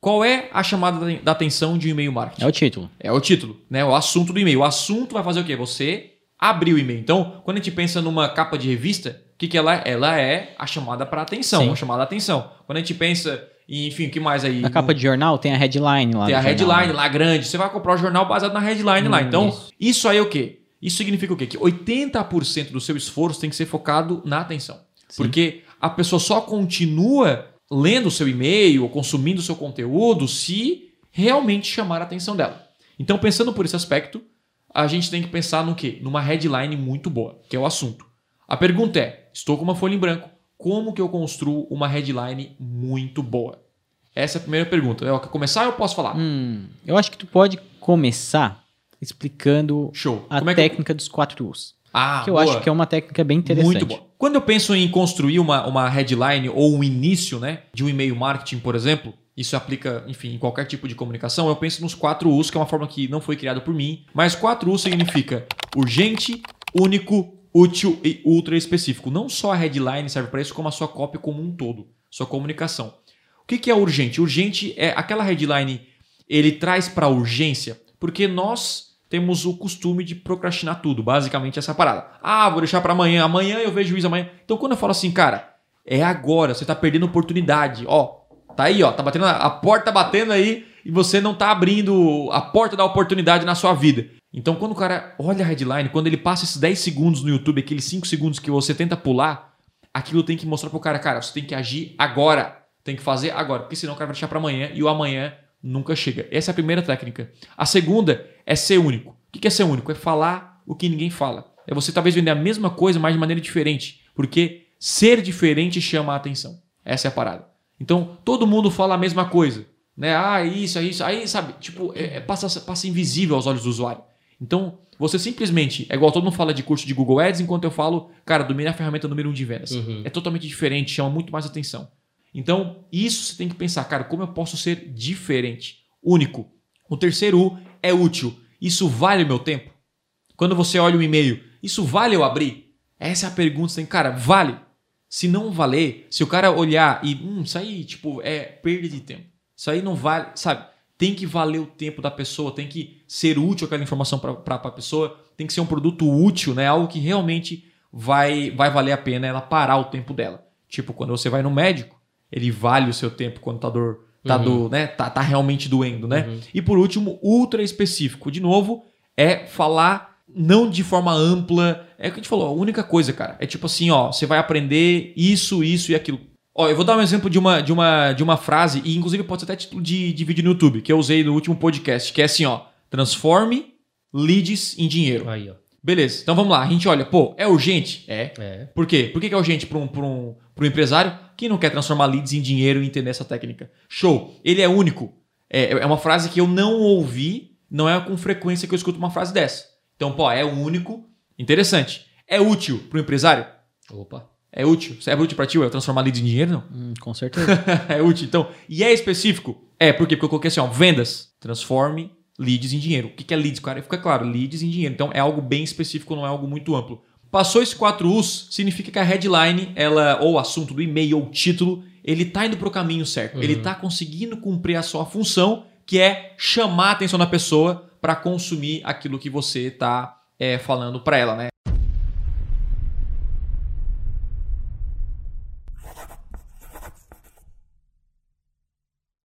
Qual é a chamada da- atenção de um e-mail marketing? É o título. É o título, né? O assunto do e-mail. O assunto vai fazer o quê? Você abrir o e-mail. Então, quando a gente pensa numa capa de revista, o que, que ela é? Ela é a chamada para atenção, Sim. a chamada da atenção. Quando a gente pensa em, enfim, o que mais aí? Na capa de jornal tem a headline lá. Tem a jornal, headline né? lá grande. Você vai comprar o jornal baseado na headline lá. Hum, Então, isso. isso. aí é o quê? Isso significa o quê? Que 80% do seu esforço tem que ser focado na atenção. Sim. Porque a pessoa só continua lendo o seu e-mail ou consumindo o seu conteúdo se realmente chamar a atenção dela. Então, pensando por esse aspecto, a gente tem que pensar no quê? Numa headline muito boa, que é o assunto. A pergunta é: estou com uma folha em branco, como que eu construo uma headline muito boa? Essa é a primeira pergunta. Eu quer começar ou eu posso falar? Hum, eu acho que tu pode começar explicando Show. a é que eu- técnica dos quatro U's. Ah, que eu boa. acho que é uma técnica bem interessante. Muito bom. Quando eu penso em construir uma, uma headline ou um início né, de um e-mail marketing, por exemplo, isso aplica, enfim, em qualquer tipo de comunicação, eu penso nos quatro U's, que é uma forma que não foi criada por mim, mas quatro U's significa urgente, único, útil e ultra específico. Não só a headline serve para isso, como a sua cópia como um todo, sua comunicação. O que, que é urgente? Urgente é aquela headline, ele traz para urgência, porque nós temos o costume de procrastinar tudo, basicamente essa parada. Ah, vou deixar para amanhã, amanhã eu vejo isso amanhã. Então quando eu falo assim, cara, é agora, você tá perdendo oportunidade. Ó, tá aí, ó, tá batendo a porta batendo aí e você não tá abrindo a porta da oportunidade na sua vida. Então quando o cara olha a headline, quando ele passa esses 10 segundos no YouTube, aqueles 5 segundos que você tenta pular, aquilo tem que mostrar pro cara, cara, você tem que agir agora. Tem que fazer agora, porque senão o cara vai deixar para amanhã e o amanhã nunca chega. Essa é a primeira técnica. A segunda é ser único. O que é ser único? É falar o que ninguém fala. É você talvez vender a mesma coisa, mas de maneira diferente. Porque ser diferente chama a atenção. Essa é a parada. Então, todo mundo fala a mesma coisa. Né? Ah, isso, é isso. Aí, sabe, tipo, é- é- passa, passa invisível aos olhos do usuário. Então, você simplesmente. É igual todo mundo fala de curso de Google Ads, enquanto eu falo, cara, domine a ferramenta número um de vendas. Uhum. É totalmente diferente, chama muito mais atenção. Então, isso você tem que pensar, cara, como eu posso ser diferente, único. O terceiro U é útil. Isso vale o meu tempo? Quando você olha um e-mail, isso vale eu abrir? Essa é a pergunta, tem, cara, vale? Se não valer, se o cara olhar e, hum, isso aí, tipo, é perda de tempo. Isso aí não vale, sabe? Tem que valer o tempo da pessoa, tem que ser útil aquela informação para a pessoa, tem que ser um produto útil, né? Algo que realmente vai, vai valer a pena ela parar o tempo dela. Tipo, quando você vai no médico, ele vale o seu tempo quando tá dor, tá, do, né? tá, tá realmente doendo, né? E por último, ultra específico. De novo, é falar não de forma ampla. É o que a gente falou, a única coisa, cara. É tipo assim, ó, você vai aprender isso, isso e aquilo. Ó, eu vou dar um exemplo de uma, de uma, de uma frase, e inclusive pode ser até título de, de vídeo no YouTube, que eu usei no último podcast, que é assim, ó. Transforme leads em dinheiro. Aí, ó. Beleza, então vamos lá. A gente olha, pô, é urgente? É. É. Por quê? Por que que é urgente para um, pra um, pra um empresário que não quer transformar leads em dinheiro e entender essa técnica? Show. Ele é único. É, é uma frase que eu não ouvi, não é com frequência que eu escuto uma frase dessa. Então, pô, é único. Interessante. É útil para o empresário? Opa. É útil. É útil para ti, Will, transformar leads em dinheiro? Não. Hum, com certeza. é útil. Então, e é específico? É, por quê? Porque eu coloquei assim, ó, vendas. Transforme leads em dinheiro. O que que é leads? Cara, fica claro, leads em dinheiro. Então, é algo bem específico, não é algo muito amplo. Passou esses quatro U's, significa que a headline, ela, ou o assunto do e-mail, ou título, ele tá indo pro caminho certo. Ele tá conseguindo cumprir a sua função, que é chamar a atenção da pessoa para consumir aquilo que você tá é, falando para ela, né?